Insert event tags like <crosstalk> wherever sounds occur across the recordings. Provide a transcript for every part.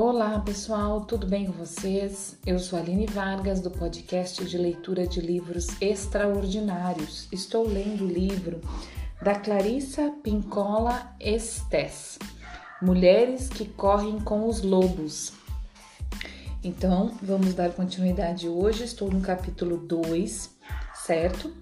Olá pessoal, tudo bem com vocês? Eu sou Aline Vargas do podcast de leitura de livros extraordinários. Estou lendo o livro da Clarissa Pincola Estes, Mulheres que Correm com os Lobos. Então, vamos dar continuidade hoje. Estou no capítulo 2, certo?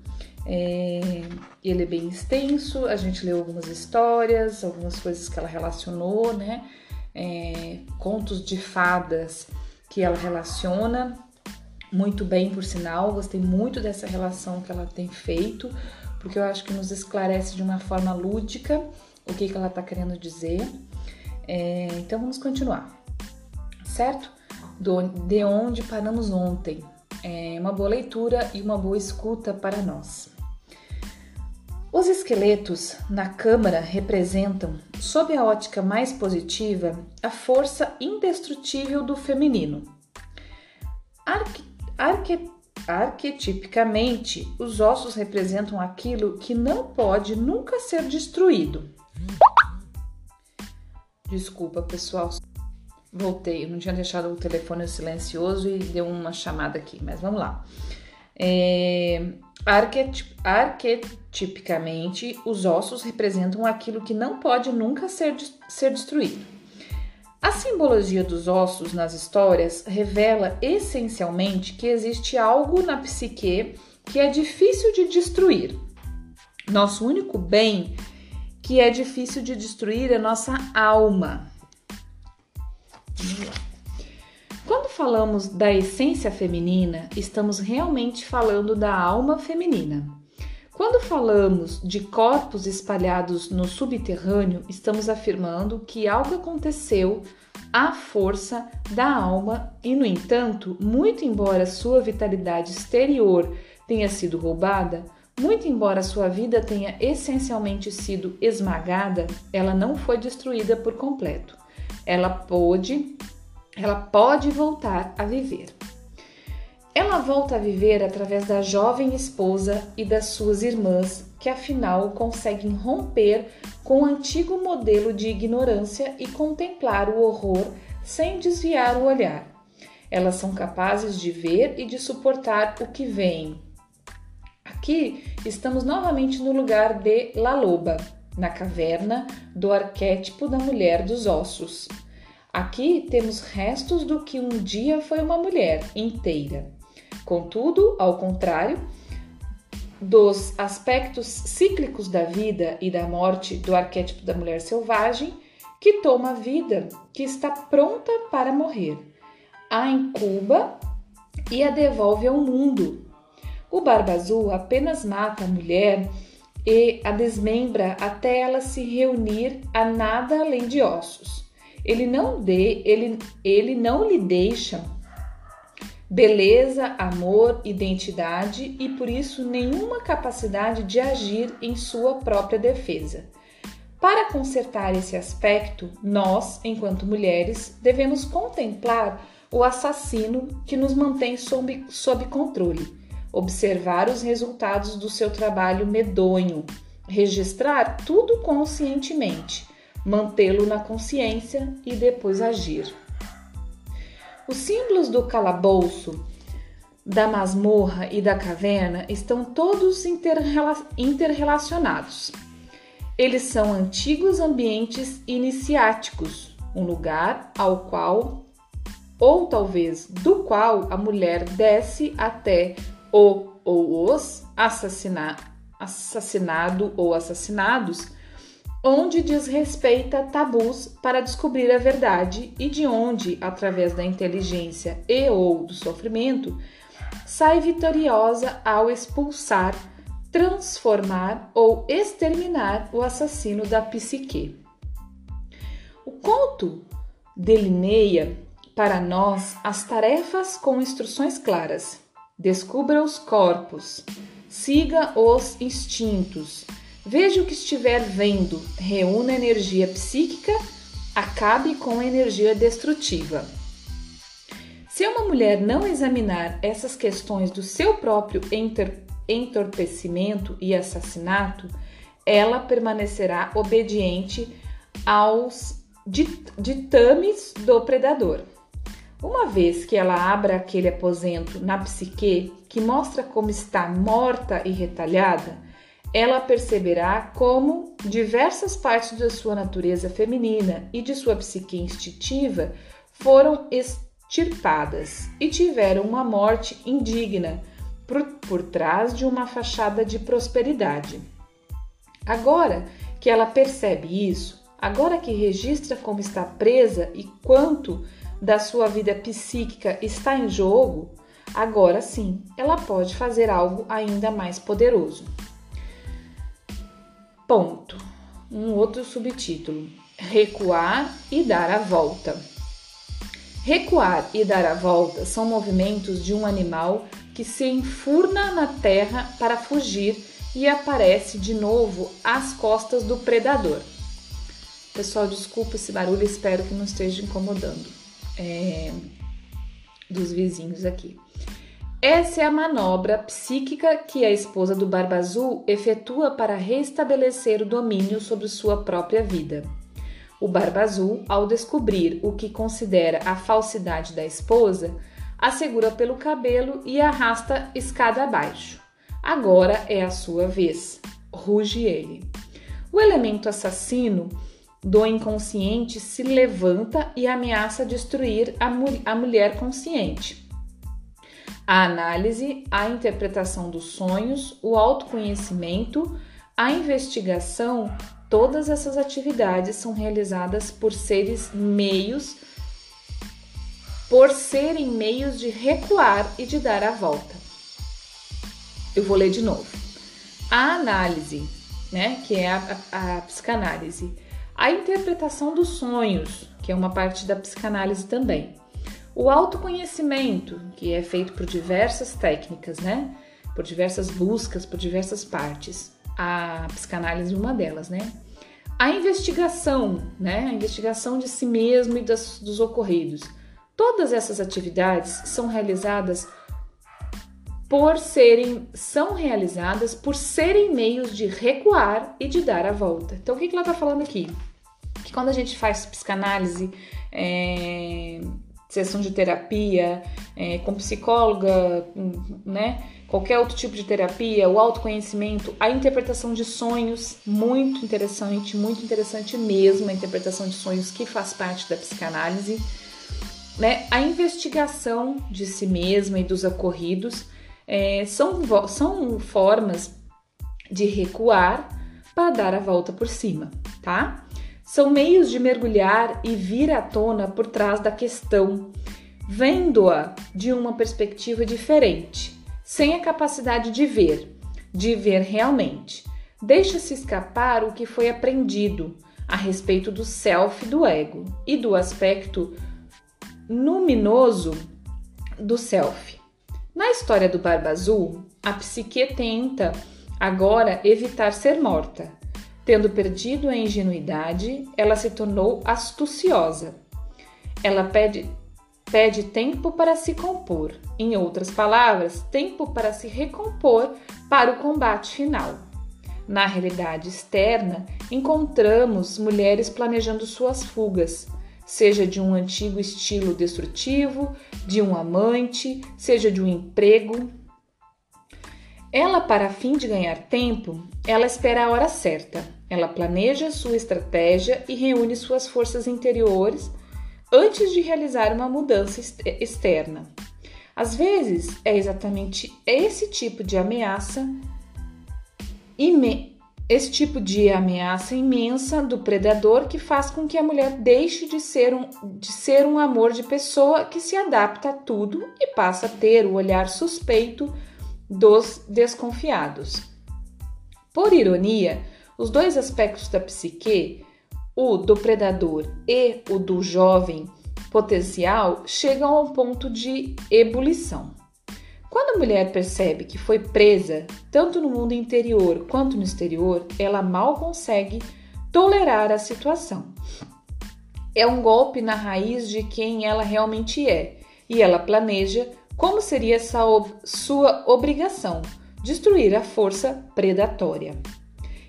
É, ele é bem extenso, a gente leu algumas histórias, algumas coisas que ela relacionou, né? É, contos de fadas que ela relaciona muito bem, por sinal. Gostei muito dessa relação que ela tem feito, porque eu acho que nos esclarece de uma forma lúdica o que, que ela está querendo dizer. É, então vamos continuar, certo? Do, de onde paramos ontem. É uma boa leitura e uma boa escuta para nós. Os esqueletos na câmara representam, sob a ótica mais positiva, a força indestrutível do feminino. Arque, arque, arquetipicamente, os ossos representam aquilo que não pode nunca ser destruído. Desculpa, pessoal. Voltei, eu não tinha deixado o telefone silencioso e deu uma chamada aqui, mas vamos lá. É, arquetip, arquetipicamente, os ossos representam aquilo que não pode nunca ser, ser destruído. A simbologia dos ossos nas histórias revela essencialmente que existe algo na psique que é difícil de destruir. Nosso único bem que é difícil de destruir é nossa alma. Quando falamos da essência feminina, estamos realmente falando da alma feminina. Quando falamos de corpos espalhados no subterrâneo, estamos afirmando que algo aconteceu à força da alma e, no entanto, muito embora sua vitalidade exterior tenha sido roubada, muito embora sua vida tenha essencialmente sido esmagada, ela não foi destruída por completo. Ela pôde ela pode voltar a viver. Ela volta a viver através da jovem esposa e das suas irmãs, que afinal conseguem romper com o antigo modelo de ignorância e contemplar o horror sem desviar o olhar. Elas são capazes de ver e de suportar o que vem. Aqui estamos novamente no lugar de La Loba, na caverna do arquétipo da mulher dos ossos. Aqui temos restos do que um dia foi uma mulher inteira. Contudo, ao contrário dos aspectos cíclicos da vida e da morte do arquétipo da mulher selvagem, que toma a vida, que está pronta para morrer, a incuba e a devolve ao mundo. O Barba Azul apenas mata a mulher e a desmembra até ela se reunir a nada além de ossos. Ele não dê, ele, ele não lhe deixa beleza, amor, identidade e por isso nenhuma capacidade de agir em sua própria defesa. Para consertar esse aspecto, nós, enquanto mulheres, devemos contemplar o assassino que nos mantém sob, sob controle, observar os resultados do seu trabalho medonho, registrar tudo conscientemente mantê-lo na consciência e depois agir. Os símbolos do calabouço, da masmorra e da caverna estão todos interrelacionados. Eles são antigos ambientes iniciáticos, um lugar ao qual, ou talvez do qual, a mulher desce até o ou os assassina, assassinado ou assassinados onde desrespeita tabus para descobrir a verdade e de onde, através da inteligência e ou do sofrimento, sai vitoriosa ao expulsar, transformar ou exterminar o assassino da psique. O conto delineia para nós as tarefas com instruções claras. Descubra os corpos, siga os instintos, Veja o que estiver vendo, reúna energia psíquica, acabe com a energia destrutiva. Se uma mulher não examinar essas questões do seu próprio entorpecimento e assassinato, ela permanecerá obediente aos ditames do predador. Uma vez que ela abra aquele aposento na psique que mostra como está morta e retalhada, ela perceberá como diversas partes da sua natureza feminina e de sua psique instintiva foram extirpadas e tiveram uma morte indigna por, por trás de uma fachada de prosperidade. Agora que ela percebe isso, agora que registra como está presa e quanto da sua vida psíquica está em jogo, agora sim ela pode fazer algo ainda mais poderoso. Ponto. Um outro subtítulo: Recuar e dar a volta. Recuar e dar a volta são movimentos de um animal que se enfurna na terra para fugir e aparece de novo às costas do predador. Pessoal, desculpa esse barulho, espero que não esteja incomodando é, dos vizinhos aqui. Essa é a manobra psíquica que a esposa do Barba Azul efetua para restabelecer o domínio sobre sua própria vida. O Barba Azul, ao descobrir o que considera a falsidade da esposa, a segura pelo cabelo e arrasta escada abaixo. Agora é a sua vez. Ruge ele. O elemento assassino do inconsciente se levanta e ameaça destruir a, mu a mulher consciente. A análise, a interpretação dos sonhos, o autoconhecimento, a investigação, todas essas atividades são realizadas por seres meios, por serem meios de recuar e de dar a volta. Eu vou ler de novo. A análise, né, que é a, a, a psicanálise, a interpretação dos sonhos, que é uma parte da psicanálise também. O autoconhecimento, que é feito por diversas técnicas, né? Por diversas buscas, por diversas partes. A psicanálise é uma delas, né? A investigação, né? A investigação de si mesmo e das, dos ocorridos. Todas essas atividades são realizadas por serem são realizadas por serem meios de recuar e de dar a volta. Então, o que, que ela está falando aqui? Que quando a gente faz psicanálise, é, sessão de terapia, é, com psicóloga, né? Qualquer outro tipo de terapia, o autoconhecimento, a interpretação de sonhos, muito interessante, muito interessante mesmo, a interpretação de sonhos que faz parte da psicanálise, né? A investigação de si mesma e dos ocorridos é, são, são formas de recuar para dar a volta por cima, tá? São meios de mergulhar e vir à tona por trás da questão, vendo-a de uma perspectiva diferente, sem a capacidade de ver, de ver realmente. Deixa-se escapar o que foi aprendido a respeito do self do ego e do aspecto luminoso do self. Na história do Barba Azul, a psique tenta agora evitar ser morta. Tendo perdido a ingenuidade, ela se tornou astuciosa. Ela pede, pede tempo para se compor, em outras palavras, tempo para se recompor para o combate final. Na realidade externa, encontramos mulheres planejando suas fugas, seja de um antigo estilo destrutivo, de um amante, seja de um emprego. Ela, para fim de ganhar tempo, ela espera a hora certa. Ela planeja sua estratégia e reúne suas forças interiores antes de realizar uma mudança externa. Às vezes, é exatamente esse tipo de ameaça esse tipo de ameaça imensa do predador que faz com que a mulher deixe de ser um, de ser um amor de pessoa que se adapta a tudo e passa a ter o olhar suspeito dos desconfiados. Por ironia, os dois aspectos da psique, o do predador e o do jovem potencial, chegam a um ponto de ebulição. Quando a mulher percebe que foi presa, tanto no mundo interior quanto no exterior, ela mal consegue tolerar a situação. É um golpe na raiz de quem ela realmente é, e ela planeja como seria essa ob sua obrigação destruir a força predatória.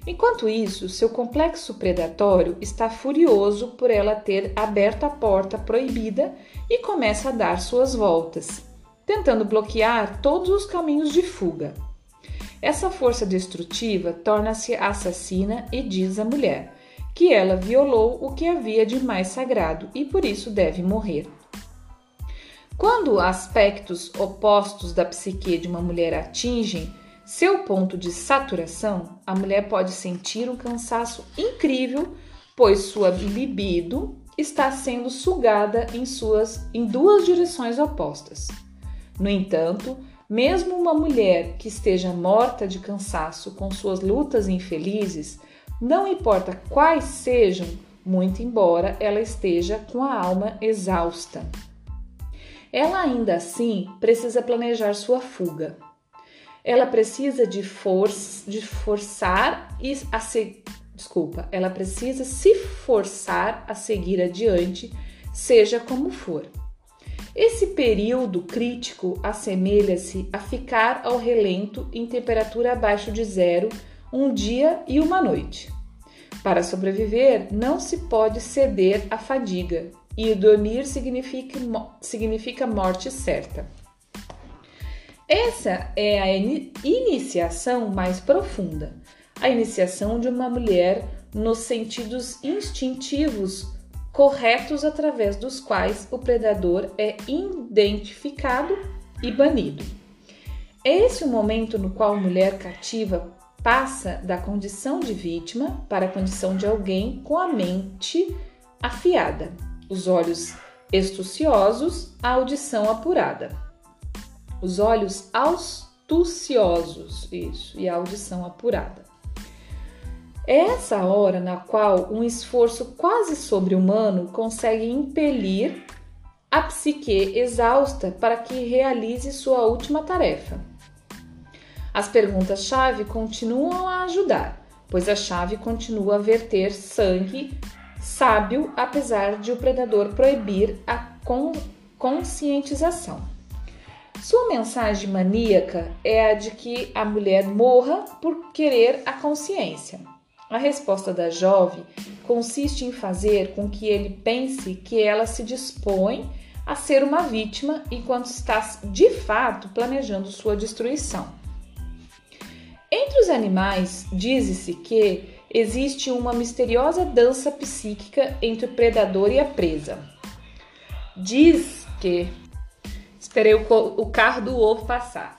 Enquanto isso, seu complexo predatório está furioso por ela ter aberto a porta proibida e começa a dar suas voltas, tentando bloquear todos os caminhos de fuga. Essa força destrutiva torna-se assassina e diz à mulher que ela violou o que havia de mais sagrado e por isso deve morrer. Quando aspectos opostos da psique de uma mulher atingem seu ponto de saturação, a mulher pode sentir um cansaço incrível, pois sua libido está sendo sugada em, suas, em duas direções opostas. No entanto, mesmo uma mulher que esteja morta de cansaço com suas lutas infelizes, não importa quais sejam, muito embora ela esteja com a alma exausta. Ela ainda assim precisa planejar sua fuga. Ela precisa de, for de forçar e a se desculpa, ela precisa se forçar a seguir adiante, seja como for. Esse período crítico assemelha-se a ficar ao relento em temperatura abaixo de zero um dia e uma noite. Para sobreviver, não se pode ceder à fadiga, e dormir significa, significa morte certa. Essa é a iniciação mais profunda, a iniciação de uma mulher nos sentidos instintivos corretos através dos quais o predador é identificado e banido. É esse o momento no qual a mulher cativa passa da condição de vítima para a condição de alguém com a mente afiada, os olhos astuciosos, a audição apurada. Os olhos astuciosos, isso, e a audição apurada. É essa hora na qual um esforço quase sobre-humano consegue impelir a psique exausta para que realize sua última tarefa. As perguntas-chave continuam a ajudar, pois a chave continua a verter sangue sábio, apesar de o predador proibir a conscientização. Sua mensagem maníaca é a de que a mulher morra por querer a consciência. A resposta da jovem consiste em fazer com que ele pense que ela se dispõe a ser uma vítima enquanto está de fato planejando sua destruição. Entre os animais, diz-se que existe uma misteriosa dança psíquica entre o predador e a presa. Diz que. Esperei o, o carro do ovo passar.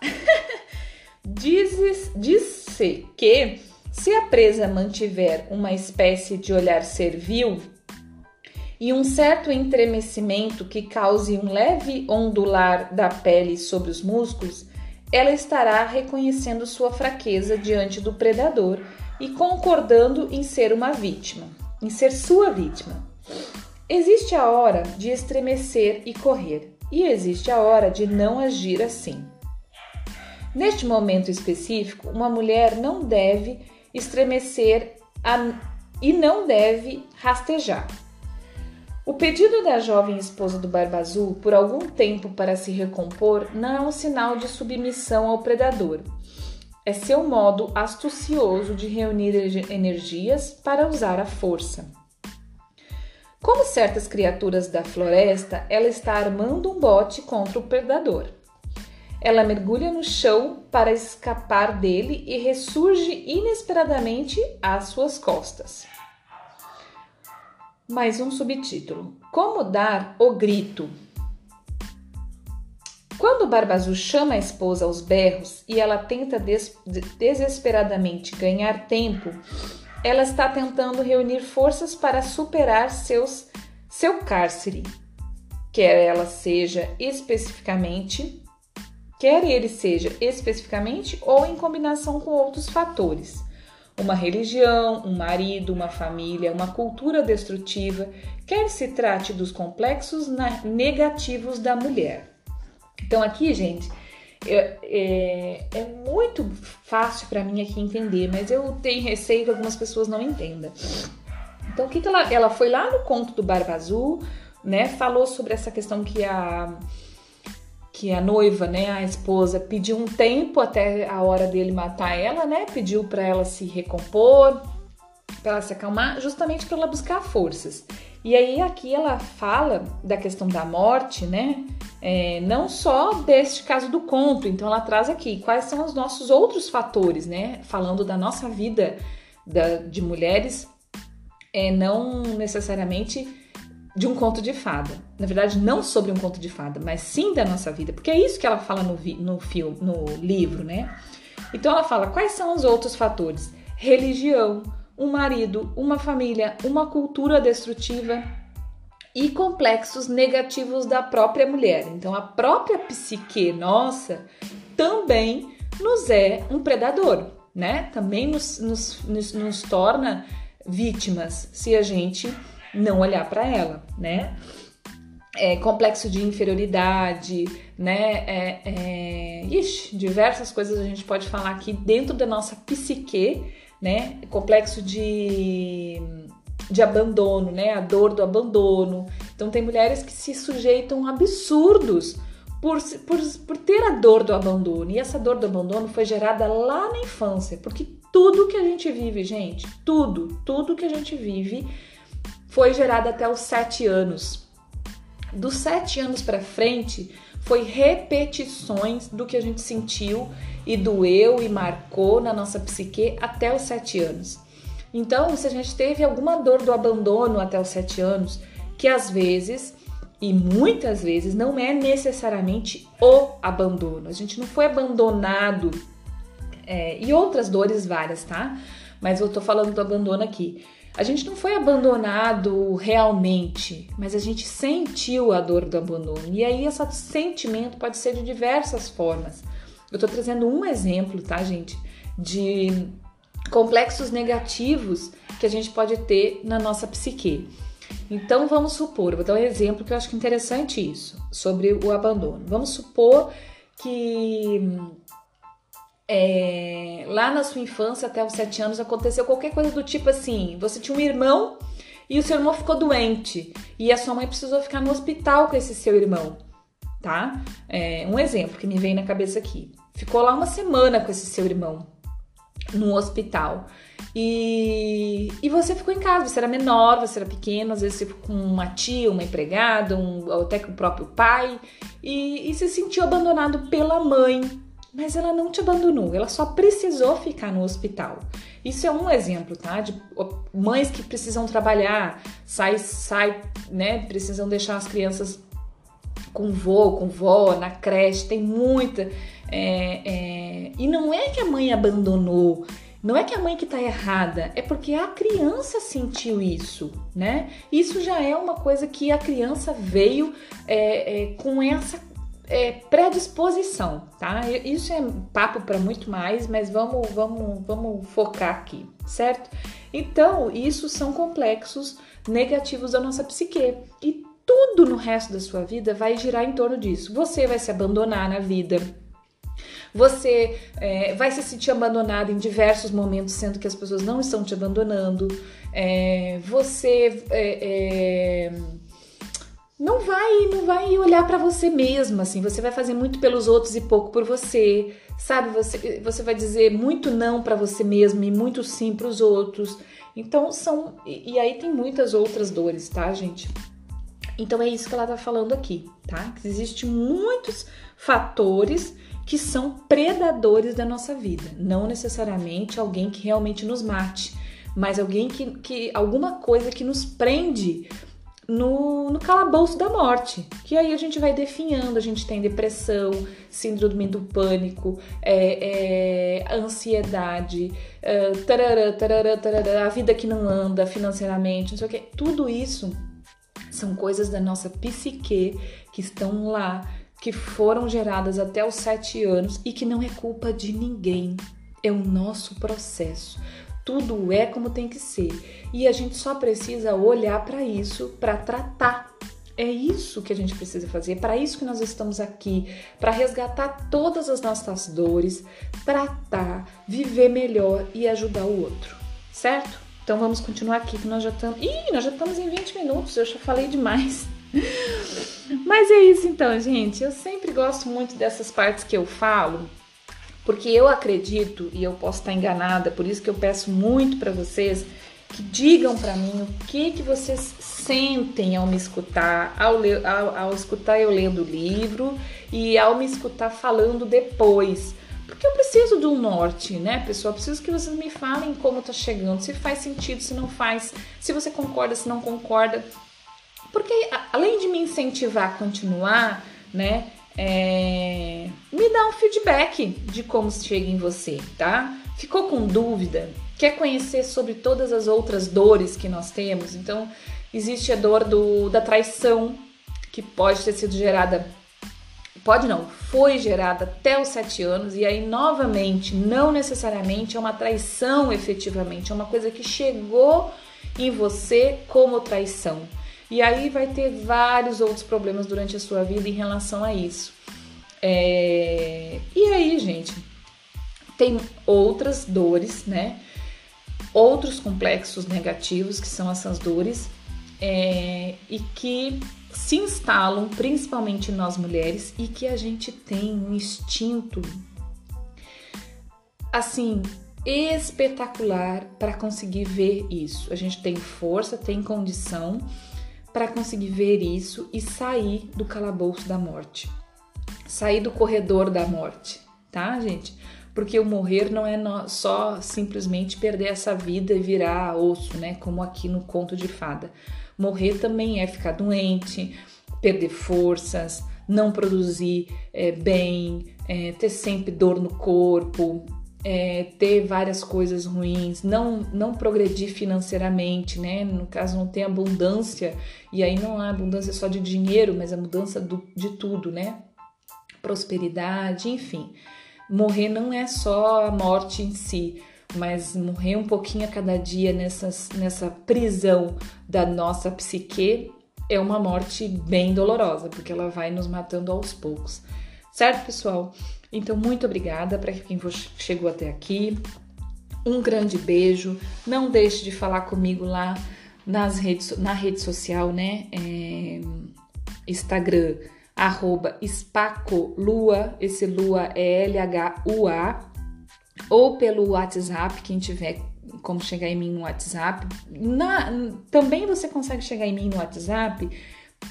<laughs> Diz-se diz que se a presa mantiver uma espécie de olhar servil e um certo entremecimento que cause um leve ondular da pele sobre os músculos, ela estará reconhecendo sua fraqueza diante do predador e concordando em ser uma vítima, em ser sua vítima. Existe a hora de estremecer e correr, e existe a hora de não agir assim. Neste momento específico, uma mulher não deve estremecer a, e não deve rastejar. O pedido da jovem esposa do Barba Azul por algum tempo para se recompor não é um sinal de submissão ao predador. É seu modo astucioso de reunir energias para usar a força. Como certas criaturas da floresta, ela está armando um bote contra o predador. Ela mergulha no chão para escapar dele e ressurge inesperadamente às suas costas. Mais um subtítulo: Como dar o grito? Quando Barba Azul chama a esposa aos berros e ela tenta des desesperadamente ganhar tempo, ela está tentando reunir forças para superar seus, seu cárcere, quer ela seja especificamente quer ele seja especificamente ou em combinação com outros fatores. Uma religião, um marido, uma família, uma cultura destrutiva, quer se trate dos complexos negativos da mulher. Então, aqui, gente, é, é, é muito fácil para mim aqui entender, mas eu tenho receio que algumas pessoas não entendam. Então, o que, que ela, ela foi lá no conto do Barba Azul, né? Falou sobre essa questão que a que a noiva, né, a esposa, pediu um tempo até a hora dele matar ela, né? Pediu para ela se recompor, para ela se acalmar, justamente para ela buscar forças. E aí aqui ela fala da questão da morte, né? É, não só deste caso do conto, então ela traz aqui quais são os nossos outros fatores, né? Falando da nossa vida da, de mulheres, é, não necessariamente de um conto de fada. Na verdade, não sobre um conto de fada, mas sim da nossa vida, porque é isso que ela fala no, no filme, no livro, né? Então ela fala quais são os outros fatores: religião, um marido, uma família, uma cultura destrutiva e complexos negativos da própria mulher. Então a própria psique nossa também nos é um predador, né? Também nos, nos, nos, nos torna vítimas se a gente não olhar para ela, né? É, complexo de inferioridade, né? É, é, ixi, diversas coisas a gente pode falar aqui dentro da nossa psique, né? Complexo de, de abandono, né? A dor do abandono. Então, tem mulheres que se sujeitam a absurdos por, por, por ter a dor do abandono. E essa dor do abandono foi gerada lá na infância, porque tudo que a gente vive, gente, tudo, tudo que a gente vive foi gerada até os sete anos. Dos sete anos para frente, foi repetições do que a gente sentiu e doeu e marcou na nossa psique até os sete anos. Então, se a gente teve alguma dor do abandono até os sete anos, que às vezes e muitas vezes não é necessariamente o abandono. A gente não foi abandonado é, e outras dores várias, tá? Mas eu tô falando do abandono aqui. A gente não foi abandonado realmente, mas a gente sentiu a dor do abandono. E aí, esse sentimento pode ser de diversas formas. Eu tô trazendo um exemplo, tá, gente? De complexos negativos que a gente pode ter na nossa psique. Então, vamos supor, vou dar um exemplo que eu acho interessante isso, sobre o abandono. Vamos supor que é, lá na sua infância, até os sete anos, aconteceu qualquer coisa do tipo assim: você tinha um irmão e o seu irmão ficou doente e a sua mãe precisou ficar no hospital com esse seu irmão, tá? É, um exemplo que me vem na cabeça aqui: ficou lá uma semana com esse seu irmão no hospital. E, e você ficou em casa, você era menor, você era pequeno, às vezes você ficou com uma tia, uma empregada, um, até com o próprio pai, e, e se sentiu abandonado pela mãe, mas ela não te abandonou, ela só precisou ficar no hospital. Isso é um exemplo, tá? De mães que precisam trabalhar, sai, sai, né? Precisam deixar as crianças com vô, com vó, na creche, tem muita. É, é... E não é que a mãe abandonou, não é que a mãe que tá errada, é porque a criança sentiu isso, né? Isso já é uma coisa que a criança veio é, é com essa é, predisposição, tá? Isso é papo para muito mais, mas vamos, vamos, vamos focar aqui, certo? Então, isso são complexos negativos da nossa psique e tudo no resto da sua vida vai girar em torno disso. Você vai se abandonar na vida. Você é, vai se sentir abandonado em diversos momentos, sendo que as pessoas não estão te abandonando. É, você é, é não vai, não vai olhar para você mesma, assim, você vai fazer muito pelos outros e pouco por você, sabe? Você, você vai dizer muito não para você mesma e muito sim para os outros. Então são e, e, aí tem muitas outras dores, tá, gente? Então é isso que ela tá falando aqui, tá? Que existem muitos fatores que são predadores da nossa vida, não necessariamente alguém que realmente nos mate, mas alguém que, que alguma coisa que nos prende no, no calabouço da morte, que aí a gente vai definhando, a gente tem depressão, síndrome do pânico, é, é, ansiedade, é, tarará, tarará, tarará, a vida que não anda financeiramente, não sei o que, tudo isso são coisas da nossa psique que estão lá, que foram geradas até os sete anos e que não é culpa de ninguém, é o nosso processo tudo é como tem que ser. E a gente só precisa olhar para isso para tratar. É isso que a gente precisa fazer, para isso que nós estamos aqui, para resgatar todas as nossas dores, tratar, viver melhor e ajudar o outro, certo? Então vamos continuar aqui que nós já estamos. Ih, nós já estamos em 20 minutos, eu já falei demais. <laughs> Mas é isso então, gente. Eu sempre gosto muito dessas partes que eu falo, porque eu acredito e eu posso estar enganada, por isso que eu peço muito para vocês que digam para mim o que que vocês sentem ao me escutar, ao, ler, ao, ao escutar eu lendo o livro e ao me escutar falando depois. Porque eu preciso do norte, né, pessoal? Eu preciso que vocês me falem como tá chegando, se faz sentido, se não faz, se você concorda, se não concorda. Porque além de me incentivar a continuar, né, é, me dá um feedback de como chega em você, tá? Ficou com dúvida? Quer conhecer sobre todas as outras dores que nós temos? Então, existe a dor do, da traição, que pode ter sido gerada pode não, foi gerada até os sete anos, e aí novamente, não necessariamente é uma traição efetivamente, é uma coisa que chegou em você como traição. E aí vai ter vários outros problemas durante a sua vida em relação a isso. É... E aí, gente, tem outras dores, né? Outros complexos negativos que são essas dores é... e que se instalam principalmente nós mulheres e que a gente tem um instinto assim espetacular para conseguir ver isso. A gente tem força, tem condição para conseguir ver isso e sair do calabouço da morte, sair do corredor da morte, tá, gente? Porque o morrer não é só simplesmente perder essa vida e virar osso, né? Como aqui no conto de fada. Morrer também é ficar doente, perder forças, não produzir é, bem, é, ter sempre dor no corpo, é, ter várias coisas ruins, não, não progredir financeiramente, né? No caso, não ter abundância, e aí não há abundância só de dinheiro, mas a mudança do, de tudo, né? Prosperidade, enfim. Morrer não é só a morte em si, mas morrer um pouquinho a cada dia nessas, nessa prisão da nossa psique é uma morte bem dolorosa, porque ela vai nos matando aos poucos. Certo, pessoal? Então, muito obrigada para quem chegou até aqui. Um grande beijo. Não deixe de falar comigo lá nas redes, na rede social, né? É, Instagram, arroba Spacolua, esse Lua é L-H-U-A, ou pelo WhatsApp, quem tiver como chegar em mim no WhatsApp. Na, também você consegue chegar em mim no WhatsApp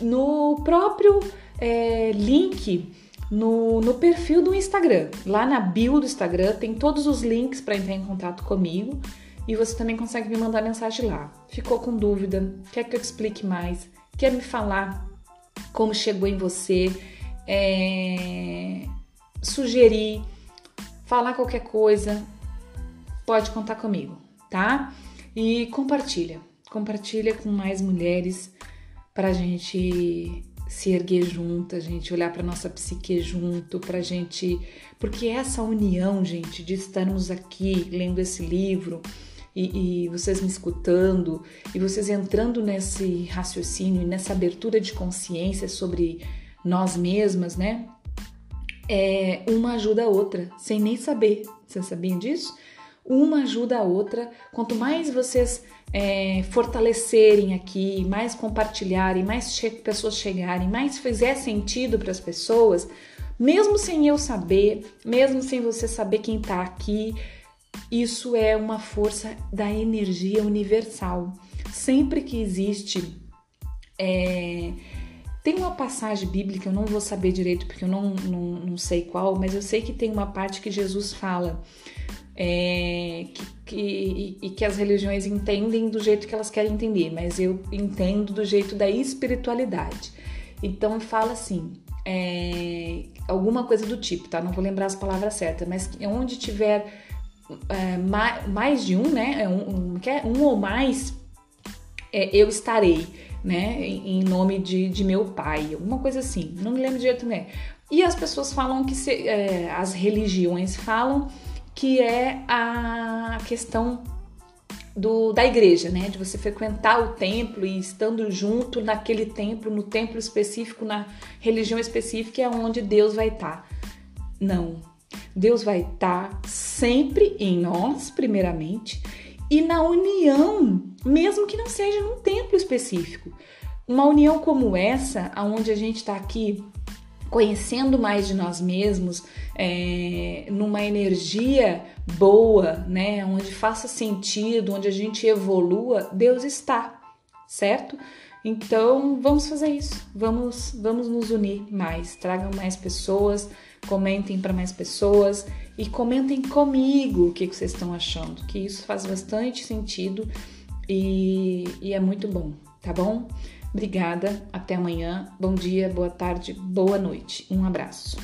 no próprio é, link no, no perfil do Instagram. Lá na bio do Instagram tem todos os links para entrar em contato comigo e você também consegue me mandar mensagem lá. Ficou com dúvida? Quer que eu explique mais? Quer me falar como chegou em você? É... Sugerir, falar qualquer coisa, pode contar comigo, tá? E compartilha, compartilha com mais mulheres para a gente se erguer junto, a gente olhar para nossa psique junto, para gente. Porque essa união, gente, de estarmos aqui lendo esse livro e, e, vocês me escutando e vocês entrando nesse raciocínio e nessa abertura de consciência sobre nós mesmas, né? É, uma ajuda a outra, sem nem saber. Vocês sabiam disso? Uma ajuda a outra. Quanto mais vocês é, fortalecerem aqui, mais compartilharem, mais che pessoas chegarem, mais fizer sentido para as pessoas, mesmo sem eu saber, mesmo sem você saber quem está aqui, isso é uma força da energia universal. Sempre que existe. É, tem uma passagem bíblica, eu não vou saber direito porque eu não, não, não sei qual, mas eu sei que tem uma parte que Jesus fala é, que, que, e que as religiões entendem do jeito que elas querem entender, mas eu entendo do jeito da espiritualidade. Então fala assim, é, alguma coisa do tipo, tá? Não vou lembrar as palavras certas, mas onde tiver é, mais, mais, de um, né? É um, um, é? um ou mais, é, eu estarei, né? Em nome de, de meu pai, alguma coisa assim. Não me lembro direito, né? E as pessoas falam que se, é, as religiões falam que é a questão do, da igreja, né? De você frequentar o templo e estando junto naquele templo, no templo específico, na religião específica, é onde Deus vai estar. Tá. Não. Deus vai estar tá sempre em nós, primeiramente, e na união, mesmo que não seja num templo específico. Uma união como essa, aonde a gente está aqui conhecendo mais de nós mesmos, é, numa energia boa, né, onde faça sentido, onde a gente evolua, Deus está, certo? Então vamos fazer isso, vamos, vamos nos unir mais, tragam mais pessoas, comentem para mais pessoas e comentem comigo o que, que vocês estão achando, que isso faz bastante sentido e, e é muito bom, tá bom? Obrigada, até amanhã. Bom dia, boa tarde, boa noite. Um abraço.